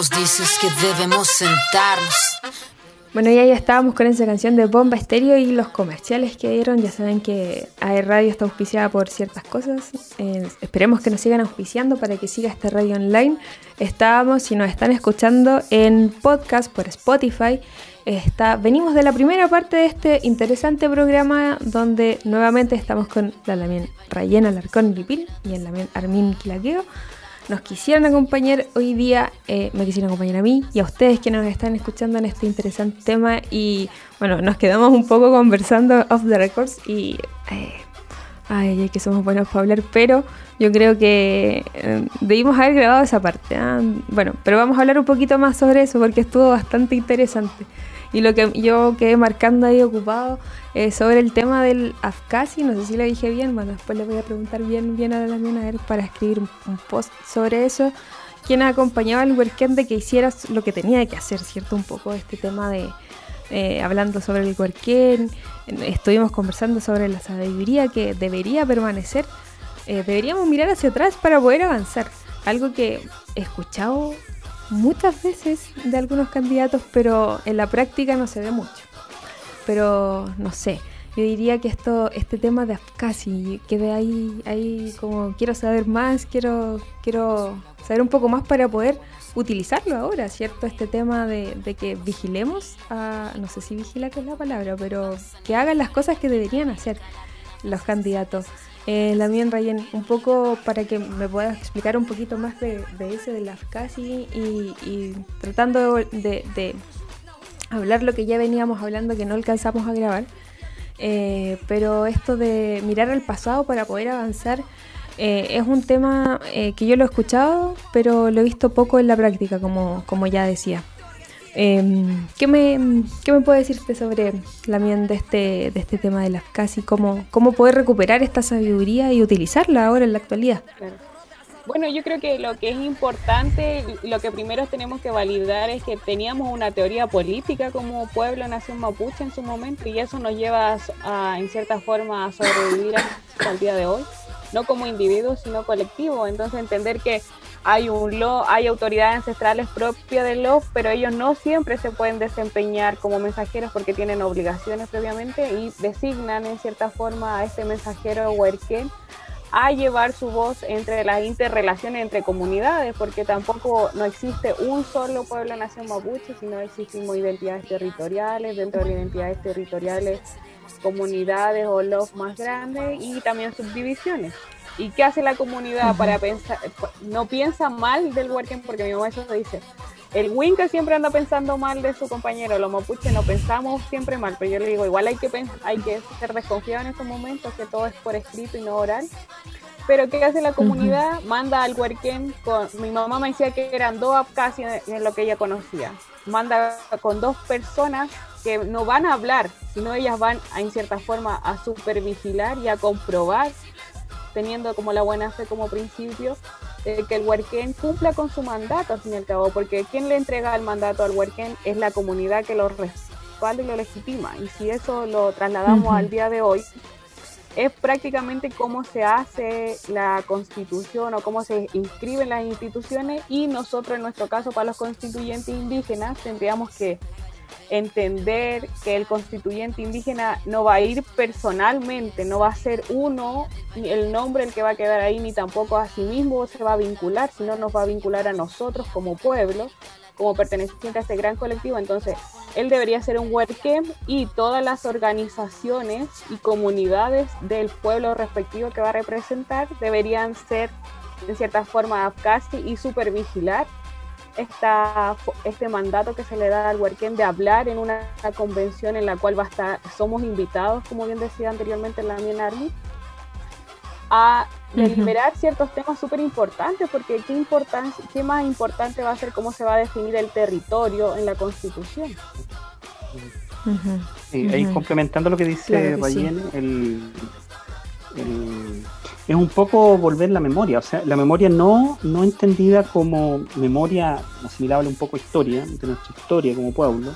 nos dices que debemos sentarnos. Bueno, ya, ya estábamos con esa canción de Bomba Estéreo y los comerciales que dieron. Ya saben que AE Radio está auspiciada por ciertas cosas. Eh, esperemos que nos sigan auspiciando para que siga esta radio online. Estábamos, si nos están escuchando en podcast por Spotify, está, venimos de la primera parte de este interesante programa donde nuevamente estamos con la Lamien Rayena Larcón Lipil y el Lamien Armin Quilaqueo nos quisieran acompañar hoy día, eh, me quisieran acompañar a mí y a ustedes que nos están escuchando en este interesante tema. Y bueno, nos quedamos un poco conversando off the records y. Eh, ay, que somos buenos para hablar, pero yo creo que eh, debimos haber grabado esa parte. ¿ah? Bueno, pero vamos a hablar un poquito más sobre eso porque estuvo bastante interesante. Y lo que yo quedé marcando ahí ocupado eh, sobre el tema del Afkasi, no sé si lo dije bien, bueno, después le voy a preguntar bien, bien a la a ver para escribir un, post sobre eso. Quien acompañaba al Werken de que hicieras lo que tenía que hacer, ¿cierto? Un poco este tema de eh, hablando sobre el Werken, estuvimos conversando sobre la sabiduría que debería permanecer. Eh, deberíamos mirar hacia atrás para poder avanzar. Algo que he escuchado muchas veces de algunos candidatos, pero en la práctica no se ve mucho. Pero no sé, yo diría que esto, este tema de casi quede ahí, ahí como quiero saber más, quiero, quiero saber un poco más para poder utilizarlo ahora, ¿cierto? Este tema de, de que vigilemos, a, no sé si vigila que es la palabra, pero que hagan las cosas que deberían hacer los candidatos. Eh, la mía Rayen, un poco para que me puedas explicar un poquito más de, ese de la casi y, tratando de, hablar lo que ya veníamos hablando que no alcanzamos a grabar. Eh, pero esto de mirar al pasado para poder avanzar eh, es un tema eh, que yo lo he escuchado, pero lo he visto poco en la práctica, como, como ya decía. Em, ¿qué, me, ¿Qué me puede decirte sobre la de este, de este tema de las casi? ¿Cómo, ¿Cómo poder recuperar esta sabiduría y utilizarla ahora en la actualidad? Bueno, yo creo que lo que es importante, lo que primero tenemos que validar es que teníamos una teoría política como pueblo, nación mapuche en su momento y eso nos lleva a, en cierta forma a sobrevivir hasta el día de hoy, no como individuo, sino colectivo. Entonces entender que hay un lo, hay autoridades ancestrales propias del LOF, pero ellos no siempre se pueden desempeñar como mensajeros porque tienen obligaciones previamente y designan en cierta forma a este mensajero huerquén a llevar su voz entre las interrelaciones entre comunidades, porque tampoco no existe un solo pueblo nación mapuche, sino existimos identidades territoriales, dentro de las identidades territoriales comunidades o LOF más grandes y también subdivisiones. ¿Y qué hace la comunidad para pensar? No piensa mal del working porque mi mamá eso dice. El Winca siempre anda pensando mal de su compañero, los mapuches no pensamos siempre mal, pero yo le digo, igual hay que, hay que ser desconfiado en estos momentos, que todo es por escrito y no oral. Pero ¿qué hace la comunidad? Manda al huerquén con... Mi mamá me decía que eran dos casi en lo que ella conocía. Manda con dos personas que no van a hablar, sino ellas van a, en cierta forma a supervigilar y a comprobar teniendo como la buena fe como principio, eh, que el Huerquén cumpla con su mandato al fin y al cabo, porque quien le entrega el mandato al Huerquén es la comunidad que lo respalda y lo legitima. Y si eso lo trasladamos al día de hoy, es prácticamente cómo se hace la constitución o cómo se inscriben las instituciones y nosotros en nuestro caso para los constituyentes indígenas tendríamos que entender que el constituyente indígena no va a ir personalmente, no va a ser uno el nombre el que va a quedar ahí, ni tampoco a sí mismo se va a vincular, sino nos va a vincular a nosotros como pueblo, como perteneciente a este gran colectivo. Entonces, él debería ser un webcam y todas las organizaciones y comunidades del pueblo respectivo que va a representar deberían ser en cierta forma casi y supervigilar esta, este mandato que se le da al Huerquén de hablar en una convención en la cual va a estar, somos invitados, como bien decía anteriormente la Mien Army, a deliberar ciertos temas súper importantes, porque qué, importancia, qué más importante va a ser cómo se va a definir el territorio en la Constitución. ahí complementando lo que dice claro el, es un poco volver la memoria, o sea, la memoria no, no entendida como memoria asimilable un poco historia, de nuestra historia como pueblo,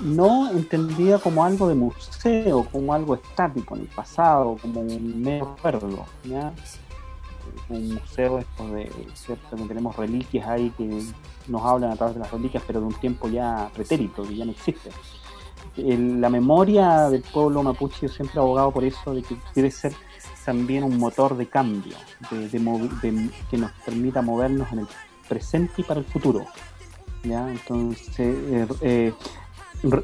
no entendida como algo de museo, como algo estático en el pasado, como un mero recuerdo, un museo esto de cierto que tenemos reliquias ahí que nos hablan a través de las reliquias, pero de un tiempo ya pretérito, que ya no existe. la memoria del pueblo mapuche, yo siempre he abogado por eso, de que debe ser también un motor de cambio, de, que nos permita movernos en el presente y para el futuro. ¿ya? Entonces, eh, eh,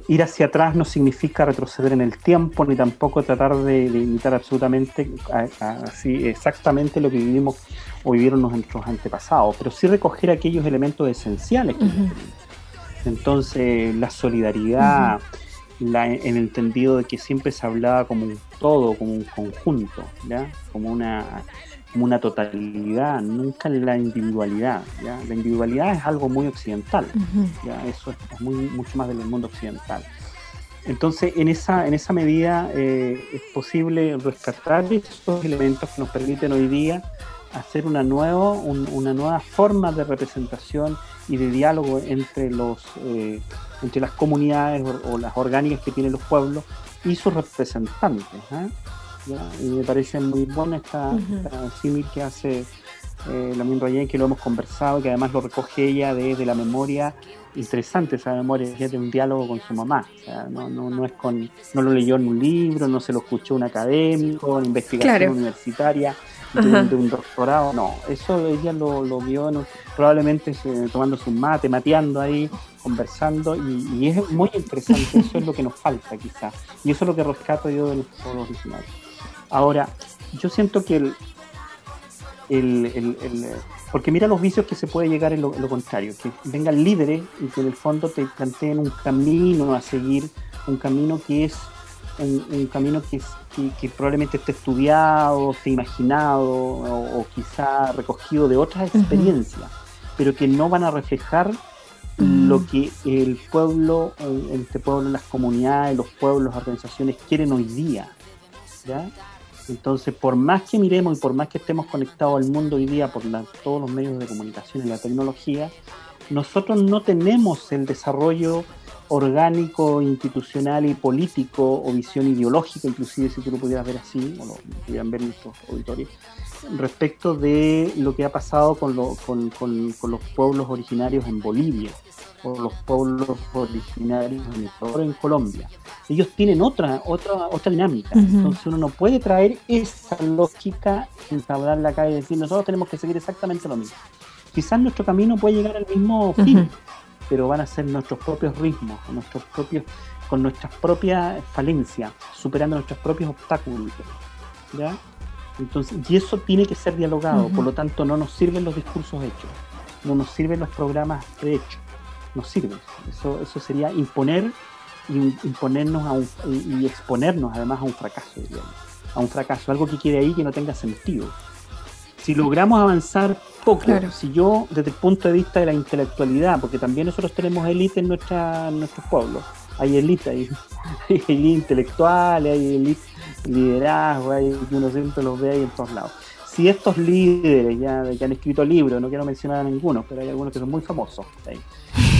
ir hacia atrás no significa retroceder en el tiempo, ni tampoco tratar de, imitar absolutamente así exactamente lo que vivimos o vivieron nuestros antepasados, pero sí recoger aquellos elementos esenciales que Entonces, la solidaridad, la, en el entendido de que siempre se hablaba como un todo, como un conjunto, ¿ya? como una como una totalidad, nunca la individualidad. ¿ya? La individualidad es algo muy occidental, ¿ya? eso es, muy, mucho más del mundo occidental. Entonces, en esa, en esa medida eh, es posible rescatar estos elementos que nos permiten hoy día hacer una, nuevo, una nueva forma de representación y de diálogo entre, los, eh, entre las comunidades o, las orgánicas que tienen los pueblos y sus representantes. ¿eh? Y me parece muy buena esta, símil que hace eh, la que lo hemos conversado, que además lo recoge ella desde la memoria, interesante esa memoria, de un diálogo con su mamá. O sea, no, no, no, es con, no lo leyó en un libro, no se lo escuchó un académico, investigación universitaria, de, un doctorado, no, eso ella lo, lo vio probablemente tomando su mate, mateando ahí, conversando, y, es muy interesante, eso es lo que nos falta quizás, y eso es lo que rescato yo de los originales. Ahora, yo siento que el, el, porque mira los vicios que se puede llegar en lo, contrario, que vengan líderes y que en el fondo te planteen un camino a seguir, un camino que es un, camino que, que, probablemente esté estudiado, esté imaginado o, quizá recogido de otras experiencias, pero que no van a reflejar mm. lo que el pueblo, este pueblo, las comunidades, los pueblos, las organizaciones quieren hoy día. ¿ya? Entonces, por más que miremos y por más que estemos conectados al mundo hoy día por todos los medios de comunicación y la tecnología, nosotros no tenemos el desarrollo orgánico, institucional y político o visión ideológica, inclusive si tú lo pudieras ver así, o lo pudieran ver nuestros auditores, respecto de lo que ha pasado con, los pueblos originarios en Bolivia o los pueblos originarios en, en Colombia. Ellos tienen otra, otra, otra dinámica. Entonces uno no puede traer esa lógica, entablar la calle y decir nosotros tenemos que seguir exactamente lo mismo. Quizás nuestro camino puede llegar al mismo fin, pero van a ser nuestros propios ritmos, nuestros propios, con nuestras propias falencias, superando nuestros propios obstáculos. ¿ya? Entonces, y eso tiene que ser dialogado, por lo tanto no nos sirven los discursos hechos, no nos sirven los programas de hecho, nos sirven. Eso, eso sería imponer y imponernos a un, y, exponernos además a un fracaso, a un fracaso, algo que quede ahí que no tenga sentido si logramos avanzar poco, si yo desde el punto de vista de la intelectualidad, porque también nosotros tenemos élite en, nuestra, nuestros pueblos, hay élite, hay, élite intelectual, hay élite liderazgo, hay, uno siempre los ve ahí en todos lados. Si estos líderes ya que han escrito libros, no quiero mencionar a ninguno, pero hay algunos que son muy famosos,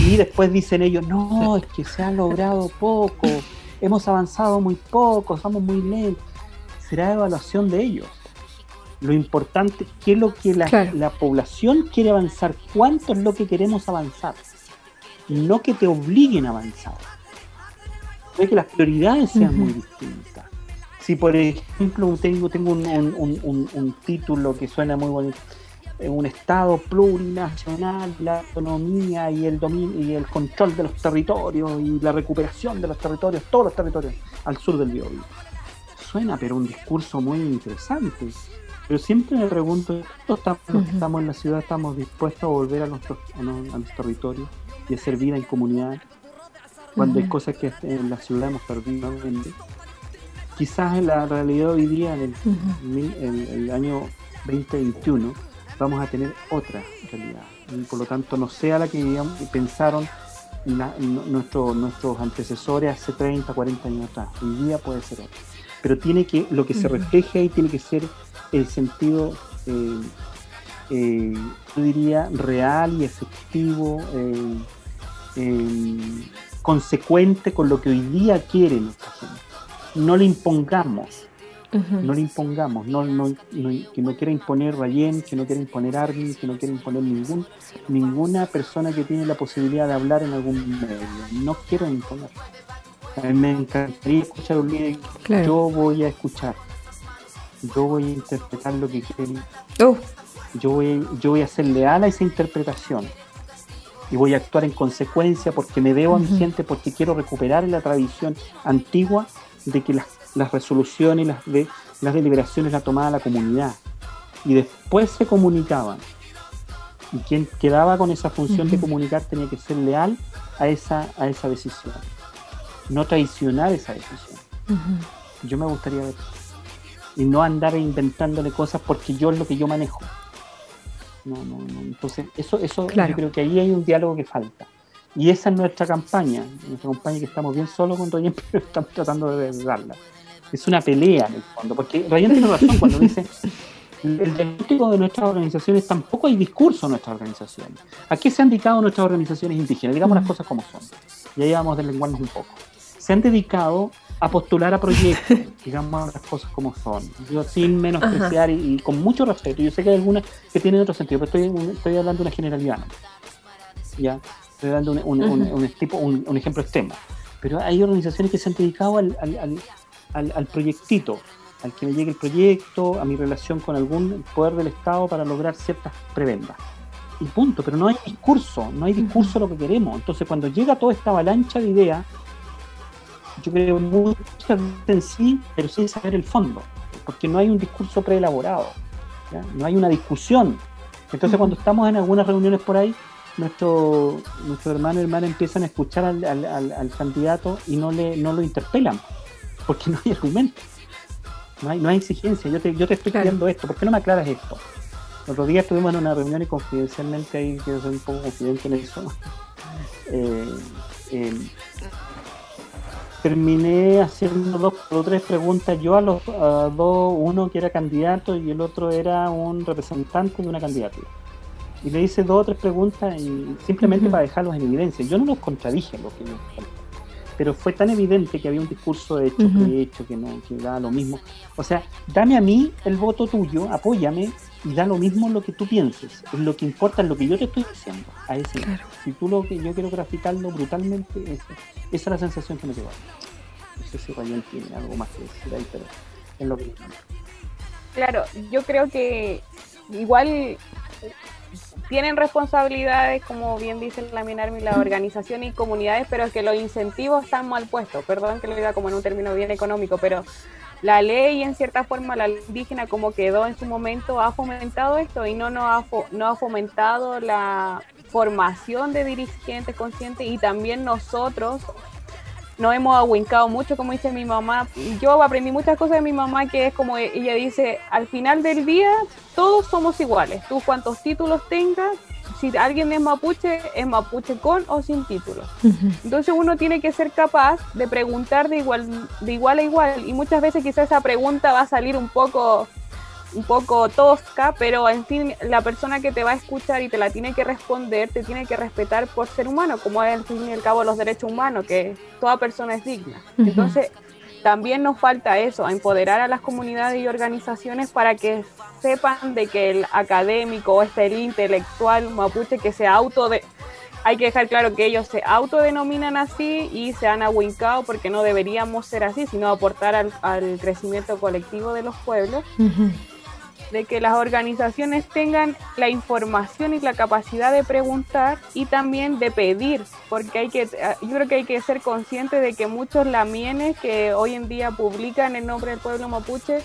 y después dicen ellos, no, es que se ha logrado poco, hemos avanzado muy poco, estamos muy lentos, será evaluación de ellos lo importante es qué es lo que la, población quiere avanzar, cuánto es lo que queremos avanzar. No que te obliguen a avanzar. Es que las prioridades sean muy distintas. Si, por ejemplo, tengo, tengo un, título que suena muy bonito, un Estado plurinacional, la autonomía y el dominio y el control de los territorios y la recuperación de los territorios, todos los territorios al sur del Biobío. Suena, pero un discurso muy interesante. Pero siempre me pregunto, ¿estamos, los que estamos en la ciudad estamos dispuestos a volver a nuestros, a, territorios y hacer vida en comunidad? Cuando hay cosas que en la ciudad hemos perdido. Quizás en la realidad hoy día, en el, año 2021, vamos a tener otra realidad. Y por lo tanto, no sea la que pensaron nuestros antecesores hace 30, 40 años atrás. Hoy día puede ser otra. Pero tiene que, lo que se refleje ahí tiene que ser el sentido, eh, eh, yo diría, real y efectivo, eh, consecuente con lo que hoy día quiere nuestra gente. No le impongamos, no le impongamos, no, no, que no quiera imponer Rayen, que no quiera imponer Armin, que no quiera imponer ningún, ninguna persona que tiene la posibilidad de hablar en algún medio. No quiero imponer. A mí me encantaría escuchar un líder. Yo voy a escuchar. Yo voy a interpretar lo que quiero. Oh. Yo, voy, yo voy a ser leal a esa interpretación. Y voy a actuar en consecuencia porque me debo a mi gente, porque quiero recuperar la tradición antigua de que las, las resoluciones, las, de, las deliberaciones las tomaba la comunidad. Y después se comunicaban. Y quien quedaba con esa función de comunicar tenía que ser leal a esa, a esa decisión no traicionar esa decisión. Yo me gustaría ver. Y no andar inventándole cosas porque yo es lo que yo manejo. No, no, no. Entonces, eso, eso yo creo que ahí hay un diálogo que falta. Y esa es nuestra campaña, nuestra campaña que estamos bien solos con Ryan, pero estamos tratando de darla. Es una pelea en el fondo, porque Ryan tiene razón cuando dice el diagnóstico de nuestras organizaciones tampoco hay discurso en nuestras organizaciones. ¿A qué se han dedicado nuestras organizaciones indígenas? Digamos las cosas como son. Y ahí vamos a deslenguarnos un poco se han dedicado a postular a proyectos, digamos las cosas como son. Yo sin menospreciar y, con mucho respeto. Yo sé que hay algunas que tienen otro sentido, pero estoy, estoy hablando de una generalidad. ¿Ya? Estoy dando un, un, tipo, un, ejemplo extremo. Pero hay organizaciones que se han dedicado al, al, al, al, proyectito, al que me llegue el proyecto, a mi relación con algún poder del Estado para lograr ciertas prebendas. Y punto, pero no hay discurso, no hay discurso de lo que queremos. Entonces, cuando llega toda esta avalancha de ideas, yo creo muchas en sí, pero sin saber el fondo, porque no hay un discurso preelaborado, no hay una discusión. Entonces cuando estamos en algunas reuniones por ahí, nuestro, nuestro hermano y hermana empiezan a escuchar al, al, candidato y no, le, no lo interpelan, porque no hay argumento, no hay, no hay exigencia. Yo te, yo te estoy pidiendo esto, ¿por qué no me aclaras esto? El otro día estuvimos en una reunión y confidencialmente ahí, quiero ser un poco confidente en eso. Eh, eh, terminé haciendo dos o tres preguntas yo a los dos, uno que era candidato y el otro era un representante de una candidatura. Y le hice dos o tres preguntas y simplemente para dejarlos en evidencia. Yo no los contradije lo que pero fue tan evidente que había un discurso hecho, que hecho, que no, que da lo mismo. O sea, dame a mí el voto tuyo, apóyame y da lo mismo lo que tú pienses. Lo que importa es lo que yo te estoy diciendo. A ese Si tú lo que yo quiero graficarlo brutalmente, esa es la sensación que me lleva. No sé si Ryan tiene algo más que decir ahí, pero es lo que. Claro, yo creo que igual tienen responsabilidades, como bien dice la Minarmi, la organización y comunidades, pero es que los incentivos están mal puestos. Perdón que lo diga como en un término bien económico, pero la ley, en cierta forma, la indígena como quedó en su momento, ha fomentado esto y no, no, ha, no ha fomentado la formación de dirigentes conscientes y también nosotros nos hemos ahuincado mucho, como dice mi mamá. Yo aprendí muchas cosas de mi mamá, que es como ella dice, al final del día todos somos iguales. Tú cuantos títulos tengas, si alguien es mapuche, es mapuche con o sin título. Entonces uno tiene que ser capaz de preguntar de igual, de igual a igual. Y muchas veces quizás esa pregunta va a salir un poco un poco tosca, pero en fin, la persona que te va a escuchar y te la tiene que responder, te tiene que respetar por ser humano, como es al fin y al cabo los derechos humanos, que toda persona es digna. Entonces, también nos falta eso, empoderar a las comunidades y organizaciones para que sepan de que el académico o este el intelectual mapuche que se auto de, hay que dejar claro que ellos se autodenominan así y se han ahuincado porque no deberíamos ser así, sino aportar al, crecimiento colectivo de los pueblos de que las organizaciones tengan la información y la capacidad de preguntar y también de pedir, porque hay que, yo creo que hay que ser consciente de que muchos lamienes que hoy en día publican en nombre del pueblo mapuche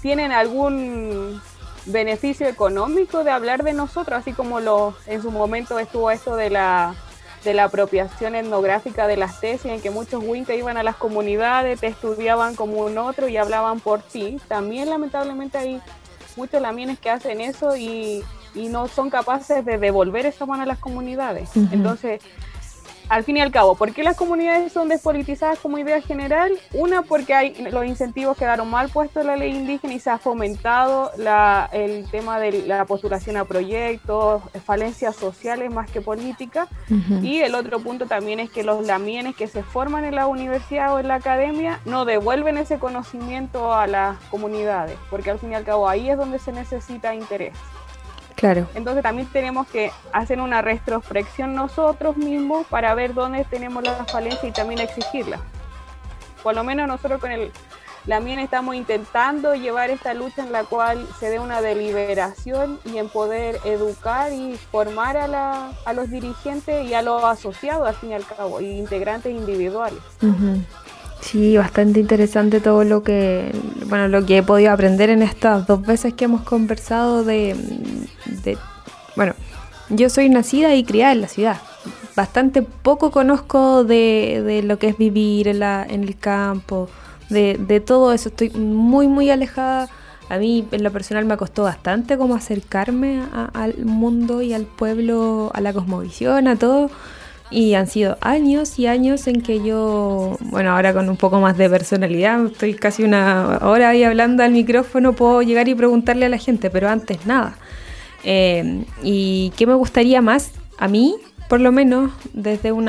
tienen algún beneficio económico de hablar de nosotros, así como lo en su momento estuvo esto de la de la apropiación etnográfica de las tesis, en que muchos Winca iban a las comunidades, te estudiaban como un otro y hablaban por ti. También lamentablemente hay muchos lamienes que hacen eso y, no son capaces de devolver esa mano a las comunidades. Entonces, al fin y al cabo, ¿por qué las comunidades son despolitizadas como idea general? Una, porque hay los incentivos quedaron mal puestos en la ley indígena y se ha fomentado la, el tema de la postulación a proyectos, falencias sociales más que políticas. Y el otro punto también es que los lamienes que se forman en la universidad o en la academia no devuelven ese conocimiento a las comunidades, porque al fin y al cabo ahí es donde se necesita interés. Claro. Entonces también tenemos que hacer una retrospección nosotros mismos para ver dónde tenemos las falencias y también exigirlas. Por lo menos nosotros con el también estamos intentando llevar esta lucha en la cual se dé una deliberación y en poder educar y formar a, la, a los dirigentes y a los asociados al fin y al cabo, y integrantes individuales. Sí, bastante interesante todo lo que, bueno, lo que he podido aprender en estas dos veces que hemos conversado de, bueno, yo soy nacida y criada en la ciudad. Bastante poco conozco de, lo que es vivir en, la, en el campo, de, todo eso. Estoy muy, muy alejada. A mí en lo personal me costó bastante como acercarme al mundo y al pueblo, a la cosmovisión, a todo y han sido años y años en que yo, bueno, ahora con un poco más de personalidad, estoy casi una hora ahí hablando al micrófono, puedo llegar y preguntarle a la gente, pero antes nada. Eh, ¿Y qué me gustaría más a mí, por lo menos, desde un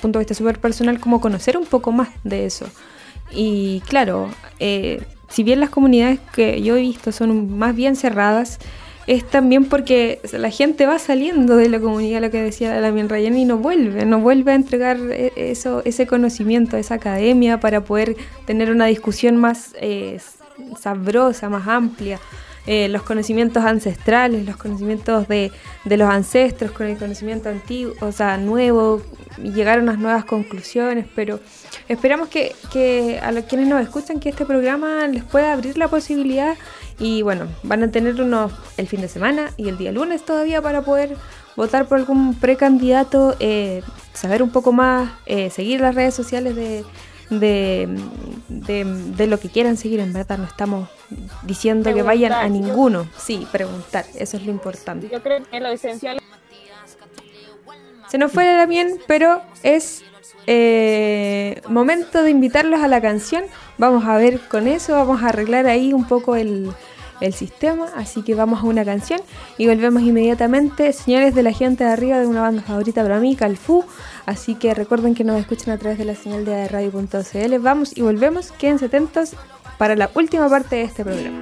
punto de vista súper personal, como conocer un poco más de eso? Y claro, eh, si bien las comunidades que yo he visto son más bien cerradas, es también porque la gente va saliendo de la comunidad, lo que decía la Ryan, y no vuelve, no vuelve a entregar e, eso, ese conocimiento, esa academia para poder tener una discusión más eh, sabrosa, más amplia. Eh, los conocimientos ancestrales, los conocimientos de, de, los ancestros, con el conocimiento antiguo, o sea, nuevo, llegar a unas nuevas conclusiones, pero esperamos que, que a los quienes nos escuchan que este programa les pueda abrir la posibilidad y bueno, van a tener unos el fin de semana y el día lunes todavía para poder votar por algún precandidato, eh, saber un poco más, eh, seguir las redes sociales de, de, lo que quieran seguir. En verdad, no estamos diciendo que vayan a ninguno. Sí, preguntar, eso es lo importante. Yo creo que lo esencial. Se nos fue también, pero es eh, momento de invitarlos a la canción. Vamos a ver con eso, vamos a arreglar ahí un poco el, el sistema, así que vamos a una canción y volvemos inmediatamente. Señores de la gente de arriba de una banda favorita para mí, Calfu, así que recuerden que nos escuchan a través de la señal de radio.cl. Vamos y volvemos, quédense atentos para la última parte de este programa.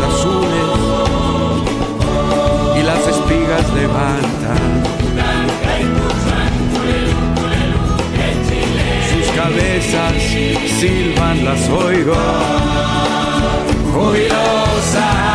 azules y las espigas levantan sus cabezas silban las oigo. Jubilosas.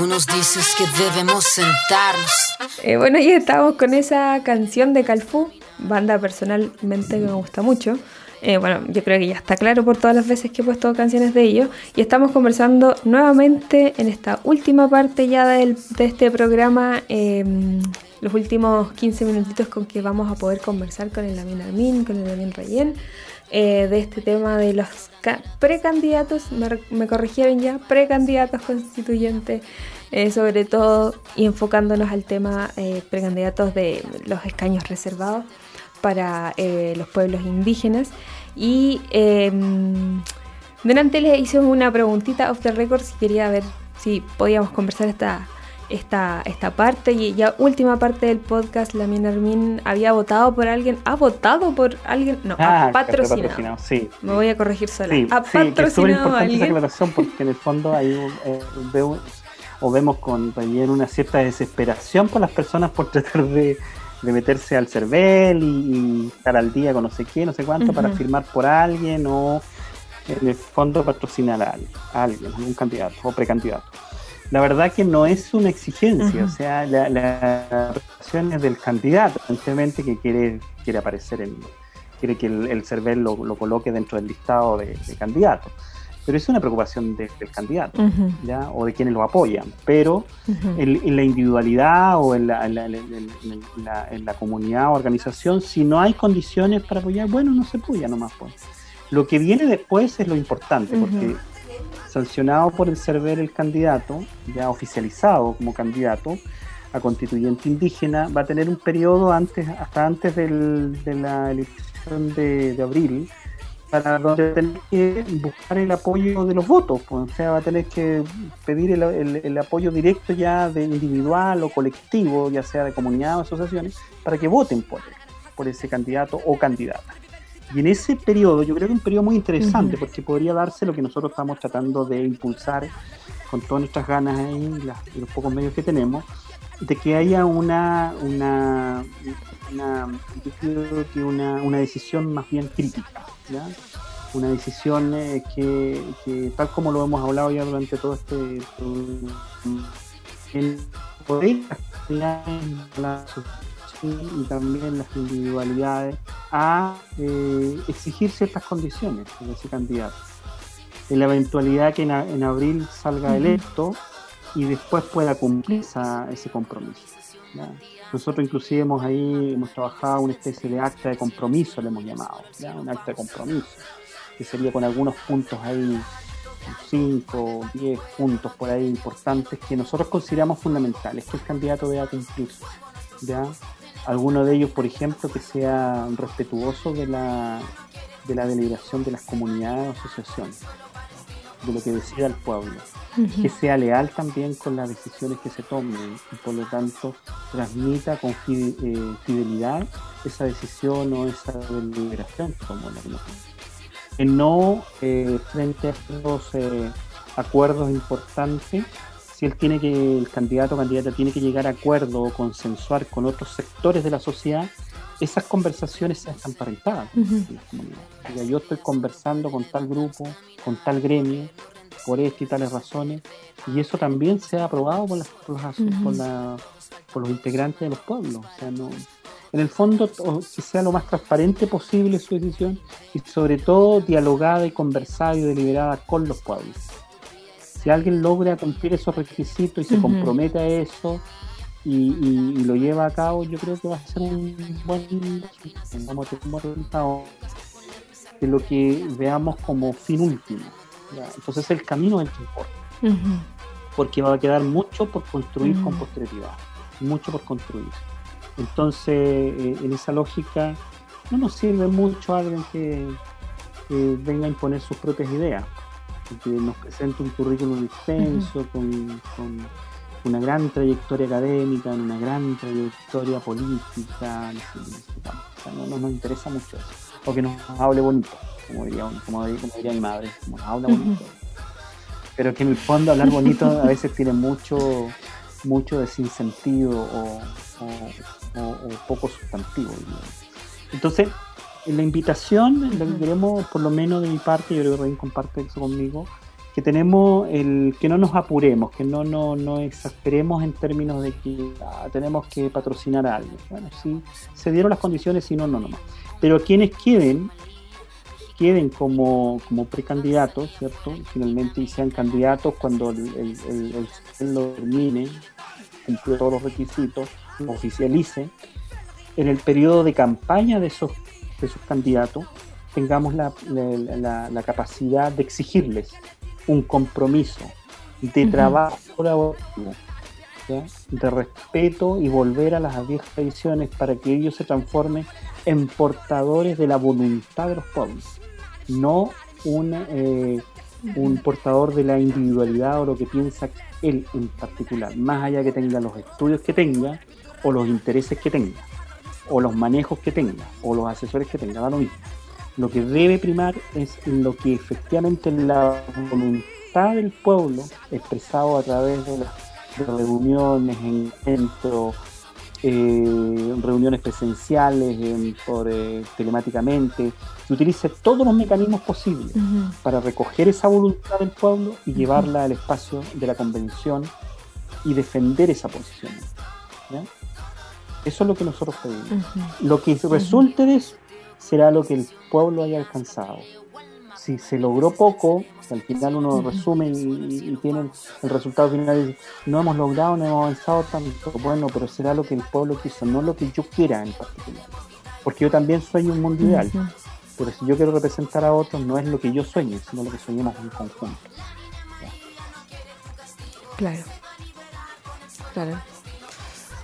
Tú nos dices que debemos sentarnos. Eh, bueno, ya estamos con esa canción de Calfú, banda personalmente que me gusta mucho. Eh, bueno, yo creo que ya está claro por todas las veces que he puesto canciones de ellos. Y estamos conversando nuevamente en esta última parte ya del, de este programa, em, los últimos 15 minutitos con que vamos a poder conversar con el Amin Armin, con el Amin Rayen, eh, de este tema de los precandidatos, me, me, corrigieron ya, precandidatos constituyentes, eh, sobre todo, y enfocándonos al tema eh, precandidatos de los escaños reservados para los pueblos indígenas. Y em, delante les hice una preguntita off the record si quería ver si podíamos conversar esta, esta, esta parte. Y ya última parte del podcast, la Armin había votado por alguien. ¿Ha votado por alguien? No, Ah, ha patrocinado. patrocinado, sí. Me voy a corregir sola. Sí, ha sí, que es súper patrocinado a importante esa aclaración porque en el fondo un, eh, veo- o vemos con también una cierta desesperación por las personas por tratar de, de meterse al CERVEL y, y estar al día con no sé qué, no sé cuánto, para firmar por alguien o en el fondo patrocinar a alguien, a alguien, algún candidato o precandidato. La verdad que no es una exigencia, o sea, la, la es del candidato, evidentemente que quiere, quiere aparecer en, quiere que el, el CERVEL lo, lo coloque dentro del listado de, de candidatos. Pero es una preocupación de- del candidato, ¿ya? O de quienes lo apoyan. Pero en, en la individualidad o en la, en la- la- en la- comunidad o organización, si no hay condiciones para apoyar, bueno, no se apoya nomás. Pues. Lo que viene después es lo importante, porque. Sancionado por el CERVEL el candidato, ya oficializado como candidato a constituyente indígena, va a tener un periodo antes, hasta antes del- de la elección de, abril, para donde tener que buscar el apoyo de los votos, pues, o sea, va a tener que pedir el, el- el apoyo directo ya de individual o colectivo, ya sea de comunidad o asociaciones, para que voten por él, por ese candidato o candidata. Y en ese periodo, yo creo que es un periodo muy interesante, porque podría darse lo que nosotros estamos tratando de impulsar con todas nuestras ganas ahí, y las- y los pocos medios que tenemos, de que haya una, una, una, yo creo que una, una decisión más bien crítica, ¿ya? una decisión eh, que, que, tal como lo hemos hablado ya durante todo este el poder la y también las individualidades a eh, exigir ciertas condiciones de ese candidato. En la eventualidad que en, a- en abril salga electo y después pueda cumplir esa- ese compromiso. ¿ya? Nosotros inclusive hemos ahí hemos trabajado una especie de acta de compromiso, le hemos llamado, ¿ya? un acta de compromiso, que sería con algunos puntos ahí, 5, 10 puntos por ahí importantes que nosotros consideramos fundamentales que el candidato deba cumplir. ¿ya? Alguno de ellos, por ejemplo, que sea respetuoso de la, de la deliberación de las comunidades o asociaciones, de lo que decida el pueblo que sea leal también con las decisiones que se tomen y por lo tanto transmita con eh, fidelidad esa decisión o esa deliberación tomó la. Que no eh, frente a estos eh, acuerdos importantes, si él tiene que, el candidato o candidata tiene que llegar a acuerdo o consensuar con otros sectores de la sociedad, esas conversaciones en las comunidades. Diga, yo estoy conversando con tal grupo, con tal gremio, por estas y tales razones, y eso también sea aprobado por, las- por, las- Ujú. por la- por los integrantes de los pueblos. O sea, no, en el fondo, que sea lo más transparente posible su decisión y sobre todo dialogada y conversada y deliberada con los pueblos. Si alguien logra cumplir esos requisitos y se Ujú. compromete a eso y, y- y lo lleva a cabo, yo creo que va a ser un buen vamos a tener un buen resultado de lo que veamos como fin último. ¿ya? Entonces el camino es el que importa, Ujú. porque va a quedar mucho por construir con Mm. posterioridad, mucho por construir. Entonces, eh, en esa lógica, no nos sirve mucho alguien que, que venga a imponer sus propias ideas, que nos presente un currículum extenso, con, con una gran trayectoria académica, una gran trayectoria política, no, no nos interesa mucho eso, o que nos hable bonito, como diría, como diría, como diría mi madre, como nos habla bonito. Pero que en el fondo hablar bonito a veces tiene mucho, mucho de sinsentido o, o, o- o poco sustantivo. Entonces, en la invitación, queremos, por lo menos de mi parte, yo creo que Rubén comparte eso conmigo, que tenemos el que no nos apuremos, que no, no, no exasperemos en términos de que ah, tenemos que patrocinar a alguien. Bueno, sí, se dieron las condiciones y no, no, no más. Pero quienes queden, queden como, como precandidatos, ¿cierto? Finalmente y sean candidatos cuando el, el, lo termine, cumplió todos los requisitos, oficialice, en el periodo de campaña de esos, de esos candidatos, tengamos la, la, la capacidad de exigirles un compromiso de trabajo colaborativo, de respeto y volver a las viejas tradiciones para que ellos se transformen en portadores de la voluntad de los pueblos, no eh, un portador de la individualidad o lo que piensa él en particular, más allá que tenga los estudios que tenga o los intereses que tenga o los manejos que tenga o los asesores que tenga, da lo mismo. Lo que debe primar es lo que efectivamente la voluntad del pueblo, expresado a través de las reuniones, encuentros, eh, reuniones presenciales, por, eh, telemáticamente, que utilice todos los mecanismos posibles para recoger esa voluntad del pueblo y llevarla al espacio de la convención y defender esa posición. Eso es lo que nosotros pedimos. Lo que resulte de eso será lo que el pueblo haya alcanzado. Si se logró poco, al final uno resume y, tiene el resultado final y dice, no hemos logrado, no hemos avanzado tanto, bueno, pero será lo que el pueblo quiso, no lo que yo quiera en particular. Porque yo también sueño un mundo ideal, pero si yo quiero representar a otros, no es lo que yo sueño, sino lo que soñemos en conjunto. Claro, claro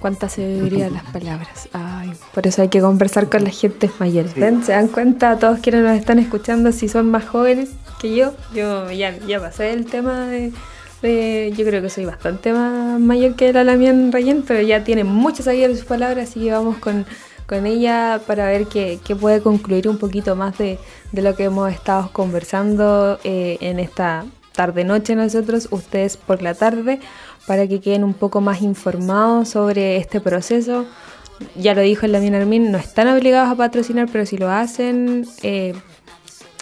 cuánta sabiduría las palabras. Ay, por eso hay que conversar con la gente mayores. ¿Se dan cuenta todos quienes nos están escuchando si son más jóvenes que yo? Yo ya, ya pasé el tema de, Yo creo que soy bastante más mayor que la Lamien Rayen, pero ya tiene mucha sabiduría en sus palabras, así que vamos con, ella para ver qué, puede concluir un poquito más de, lo que hemos estado conversando eh, en esta tarde-noche nosotros, ustedes por la tarde para que queden un poco más informados sobre este proceso. Ya lo dijo el Lamin Armin, no están obligados a patrocinar, pero si lo hacen, eh,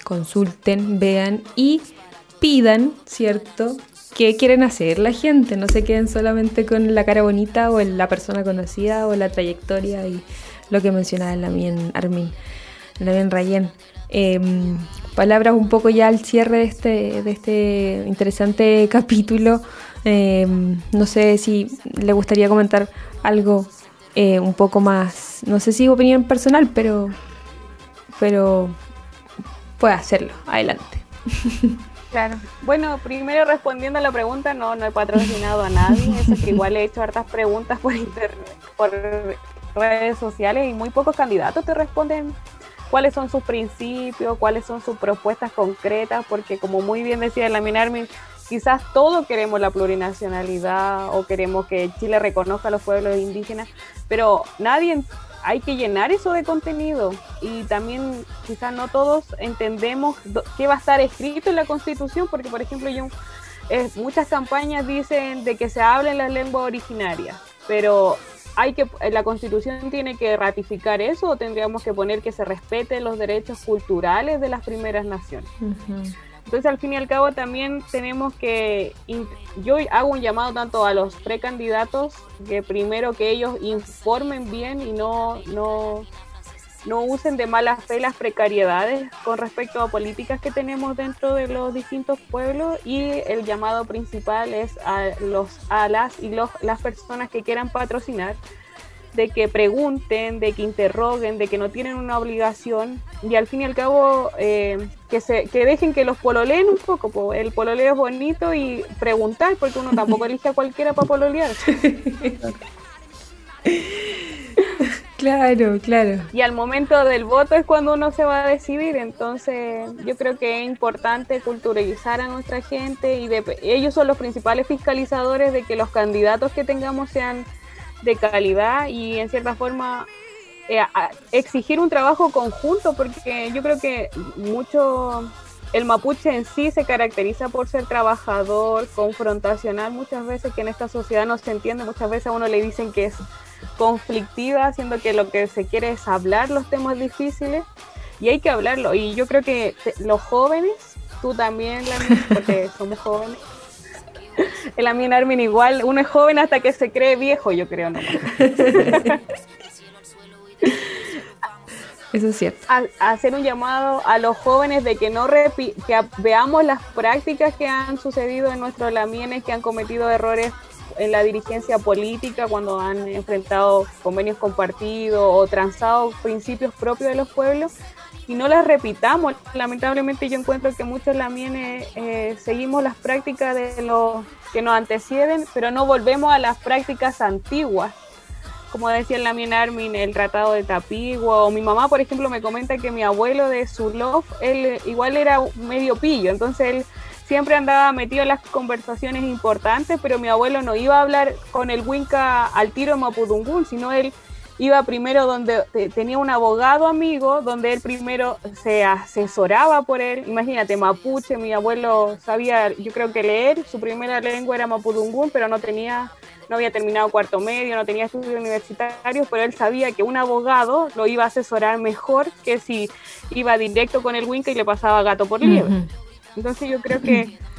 consulten, vean y pidan, ¿cierto? ¿Qué quieren hacer la gente? No se queden solamente con la cara bonita o la persona conocida o la trayectoria y lo que mencionaba el Lamin Armin, Lamin Rayen. Em, palabras un poco ya al cierre de este, de este interesante capítulo Em, no sé si le gustaría comentar algo eh, un poco más, no sé si opinión personal, pero, pero puede hacerlo. Adelante. Claro. Bueno, primero respondiendo a la pregunta, no, no he patrocinado a nadie. Eso que igual he hecho hartas preguntas por internet, por redes sociales y muy pocos candidatos te responden cuáles son sus principios, cuáles son sus propuestas concretas, porque como muy bien decía la Minarmin, quizás todos queremos la plurinacionalidad o queremos que Chile reconozca a los pueblos indígenas, pero nadie hay que llenar eso de contenido y también quizás no todos entendemos qué va a estar escrito en la Constitución, porque por ejemplo yo, eh, muchas campañas dicen de que se hable la lengua originaria, pero hay que la Constitución tiene que ratificar eso o tendríamos que poner que se respeten los derechos culturales de las primeras naciones. Entonces, al fin y al cabo, también tenemos que, yo hago un llamado tanto a los precandidatos, que primero que ellos informen bien y no, no, no usen de mala fe las precariedades con respecto a políticas que tenemos dentro de los distintos pueblos y el llamado principal es a los a las y los, las personas que quieran patrocinar de que pregunten, de que interroguen, de que no tienen una obligación y al fin y al cabo eh, que, se, que dejen que los pololeen un poco. el pololeo es bonito y preguntar, porque uno tampoco elige a cualquiera para pololear. Claro, claro. Y al momento del voto es cuando uno se va a decidir, entonces yo creo que es importante culturalizar a nuestra gente y de, ellos son los principales fiscalizadores de que los candidatos que tengamos sean de calidad y en cierta forma eh, exigir un trabajo conjunto, porque yo creo que mucho el mapuche en sí se caracteriza por ser trabajador, confrontacional, muchas veces que en esta sociedad no se entiende, muchas veces a uno le dicen que es conflictiva, siendo que lo que se quiere es hablar los temas difíciles y hay que hablarlo. Y yo creo que los jóvenes tú también, Lamin, porque somos jóvenes. El Amin Armin igual, uno es joven hasta que se cree viejo, yo creo, ¿no? Eso es cierto. hacer un llamado a los jóvenes de que no que veamos las prácticas que han sucedido en nuestros lamienes, que han cometido errores en la dirigencia política cuando han enfrentado convenios compartidos o transado principios propios de los pueblos y no las repitamos. Lamentablemente yo encuentro que muchos lamienes eh, seguimos las prácticas de los que nos anteceden, pero no volvemos a las prácticas antiguas como decía la Lamien Armin, el tratado de Tapigua, o mi mamá, por ejemplo, me comenta que mi abuelo de Zulov, él igual era medio pillo, entonces él siempre andaba metido en las conversaciones importantes, pero mi abuelo no iba a hablar con el Winca al tiro en Mapudungún, sino él iba primero donde tenía un abogado amigo, donde él primero se asesoraba por él. Imagínate, mapuche, mi abuelo sabía, yo creo que leer, su primera lengua era Mapudungún, pero no tenía no había terminado cuarto medio, no tenía estudios universitarios, pero él sabía que un abogado lo iba a asesorar mejor que si iba directo con el Winca y le pasaba gato por liebre. Entonces yo creo que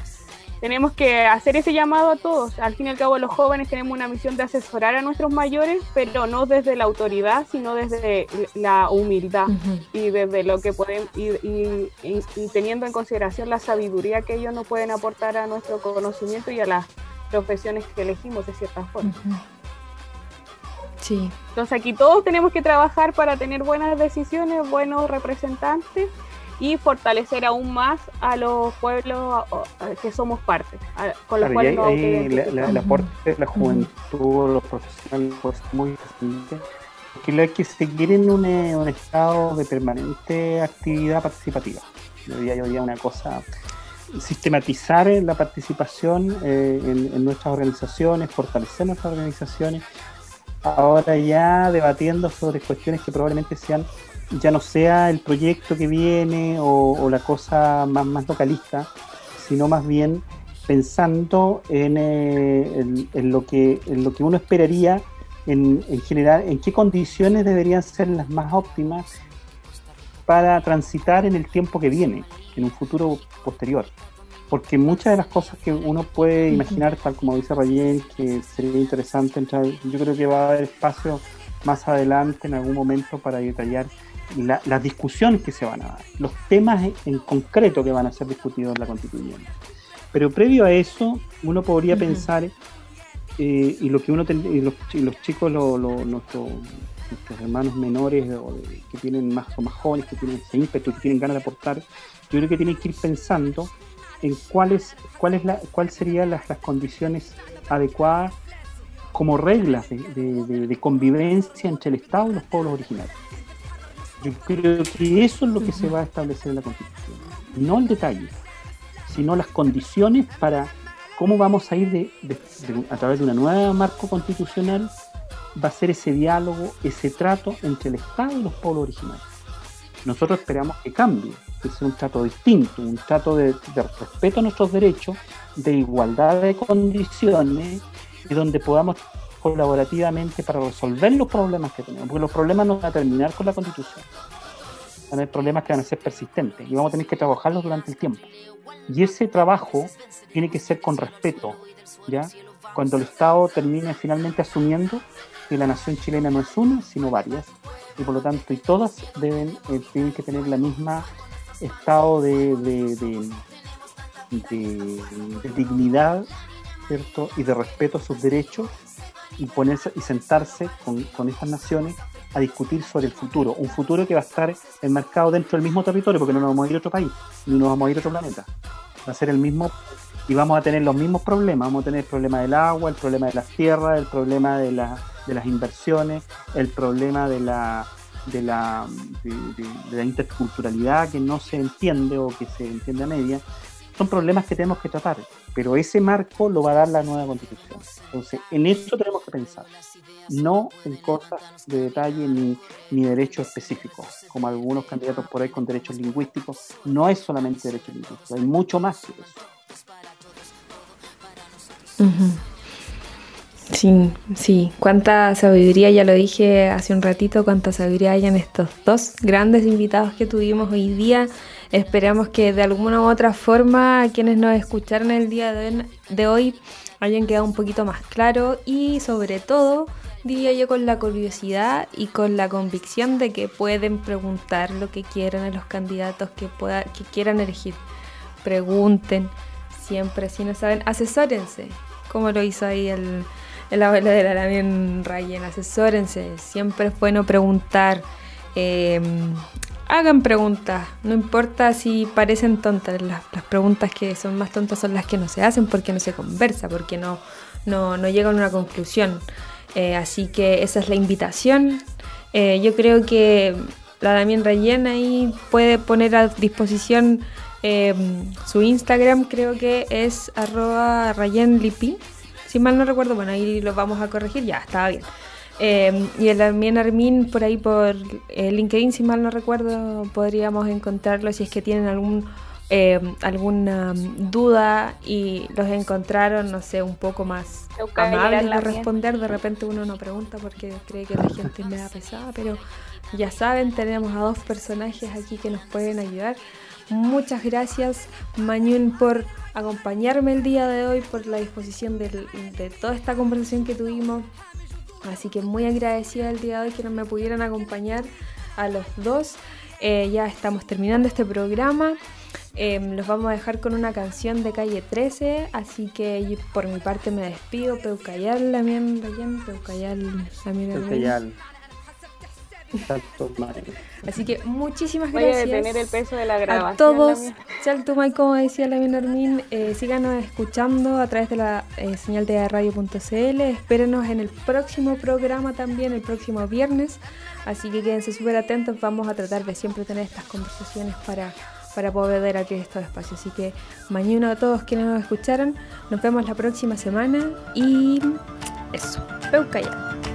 tenemos que hacer ese llamado a todos. Al fin y al cabo los jóvenes tenemos una misión de asesorar a nuestros mayores, pero no desde la autoridad, sino desde la humildad y desde lo que podemos y, teniendo en consideración la sabiduría que ellos nos pueden aportar a nuestro conocimiento y a la profesiones que elegimos de cierta forma. Sí. Entonces aquí todos tenemos que trabajar para tener buenas decisiones, buenos representantes y fortalecer aún más a los pueblos que somos parte, con los cuales nos el aporte de la juventud, los profesionales, pues muy importante. Que lo hay que seguir en un, eh, un, estado de permanente actividad participativa. Yo diría, una cosa sistematizar la participación eh, en, nuestras organizaciones, fortalecer nuestras organizaciones, ahora ya debatiendo sobre cuestiones que probablemente sean, ya no sea el proyecto que viene o, la cosa más, más localista, sino más bien pensando en, eh, lo, que, en lo que uno esperaría en, en general, en qué condiciones deberían ser las más óptimas para transitar en el tiempo que viene, en un futuro posterior. Porque muchas de las cosas que uno puede imaginar, tal como dice Rayen, que sería interesante entrar, yo creo que va a haber espacio más adelante en algún momento para detallar las discusiones que se van a dar, los temas en concreto que van a ser discutidos en la constituyente. Pero previo a eso, uno podría pensar, eh, y lo que uno y los, los, chicos, lo, nuestros nuestros hermanos menores o que tienen más o más jóvenes, que tienen ese ímpetu, que tienen ganas de aportar, yo creo que tienen que ir pensando en cuáles cuál es la, cuál serían las, las condiciones adecuadas como reglas de, convivencia entre el Estado y los pueblos originarios. Yo creo que eso es lo que se va a establecer en la Constitución. No el detalle, sino las condiciones para cómo vamos a ir de, a través de una nueva marco constitucional va a ser ese diálogo, ese trato entre el Estado y los pueblos originarios. Nosotros esperamos que cambie, que sea un trato distinto, un trato de, respeto a nuestros derechos, de igualdad de condiciones y donde podamos colaborativamente para resolver los problemas que tenemos, porque los problemas no van a terminar con la constitución. Van a haber problemas que van a ser persistentes y vamos a tener que trabajarlos durante el tiempo. Y ese trabajo tiene que ser con respeto, ¿ya? Cuando el Estado termine finalmente asumiendo que la nación chilena no es una, sino varias, y por lo tanto, y todas deben, eh, tienen que tener la misma estado de, de, dignidad, ¿cierto? Y de respeto a sus derechos, y y sentarse con, con estas naciones a discutir sobre el futuro, un futuro que va a estar enmarcado dentro del mismo territorio, porque no nos vamos a ir a otro país, ni nos vamos a ir a otro planeta. Va a ser el mismo y vamos a tener los mismos problemas, vamos a tener el problema del agua, el problema de las tierras, el problema de la de las inversiones, el problema de la, de la, de, la interculturalidad que no se entiende o que se entiende a media, son problemas que tenemos que tratar, pero ese marco lo va a dar la nueva constitución. Entonces, en esto tenemos que pensar, no en cosas de detalle ni, ni derechos específicos, como algunos candidatos por ahí con derechos lingüísticos, no es solamente derechos lingüísticos, hay mucho más que eso. Sí, sí. Cuánta sabiduría, ya lo dije hace un ratito, cuánta sabiduría hay en estos dos grandes invitados que tuvimos hoy día. Esperamos que de alguna u otra forma quienes nos escucharon el día de hoy hayan quedado un poquito más claro y sobre todo diría yo con la curiosidad y con la convicción de que pueden preguntar lo que quieran a los candidatos que, pueda, que quieran elegir. Pregunten siempre, si no saben, asesórense, como lo hizo ahí el, el abuelo de la Rayen, asesórense, siempre es bueno preguntar. Em, hagan preguntas, no importa si parecen tontas, las, preguntas que son más tontas son las que no se hacen porque no se conversa, porque no, no, no llegan a una conclusión. Eh, así que esa es la invitación. Eh, yo creo que la Damien Rayen ahí puede poner a disposición em, su Instagram, creo que es arroba Lipi. Si mal no recuerdo, bueno, ahí lo vamos a corregir, ya, estaba bien. Em, y el Armin Armin por ahí por eh, LinkedIn, si mal no recuerdo, podríamos encontrarlo si es que tienen algún em, alguna duda y los encontraron, no sé, un poco más amables de responder. De repente uno no pregunta porque cree que la gente me da pesada, pero ya saben, tenemos a dos personajes aquí que nos pueden ayudar. Muchas gracias, Mañún, por acompañarme el día de hoy, por la disposición de toda esta conversación que tuvimos. Así que muy agradecida el día de hoy que me pudieran acompañar a los dos. Eh, ya estamos terminando este programa. Em, los vamos a dejar con una canción de calle 13, así que por mi parte me despido. Peucayal, también, Peucayal, Así que muchísimas gracias. tener el peso de la grabación. A todos, Chaltumay, como decía la Armin, eh, síganos escuchando a través de la eh, señal de radio.cl. Espérenos en el próximo programa también, el próximo viernes. Así que quédense súper atentos. Vamos a tratar de siempre tener estas conversaciones para, para poder abrir estos espacios. Así que mañana a todos quienes nos escucharon, nos vemos la próxima semana y eso, Peucaya.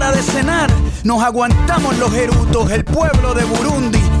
de cenar. Nos aguantamos los erutos, el pueblo de Burundi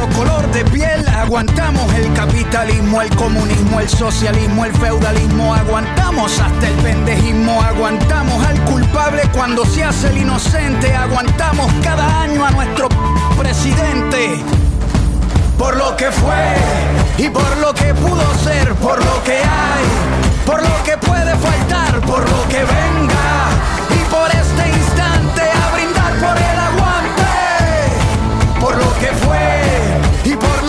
nuestro color de piel. Aguantamos el capitalismo, el comunismo, el socialismo, el feudalismo. Aguantamos hasta el pendejismo. Aguantamos al culpable cuando se hace el inocente. Aguantamos cada año a nuestro presidente. Por lo que fue y por lo que pudo ser, por lo que hay, por lo que puede faltar, por lo que venga y por este instante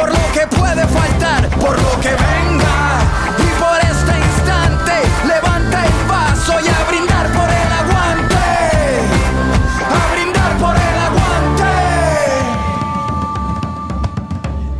por lo que puede faltar, por lo que venga. Y por este instante levanta el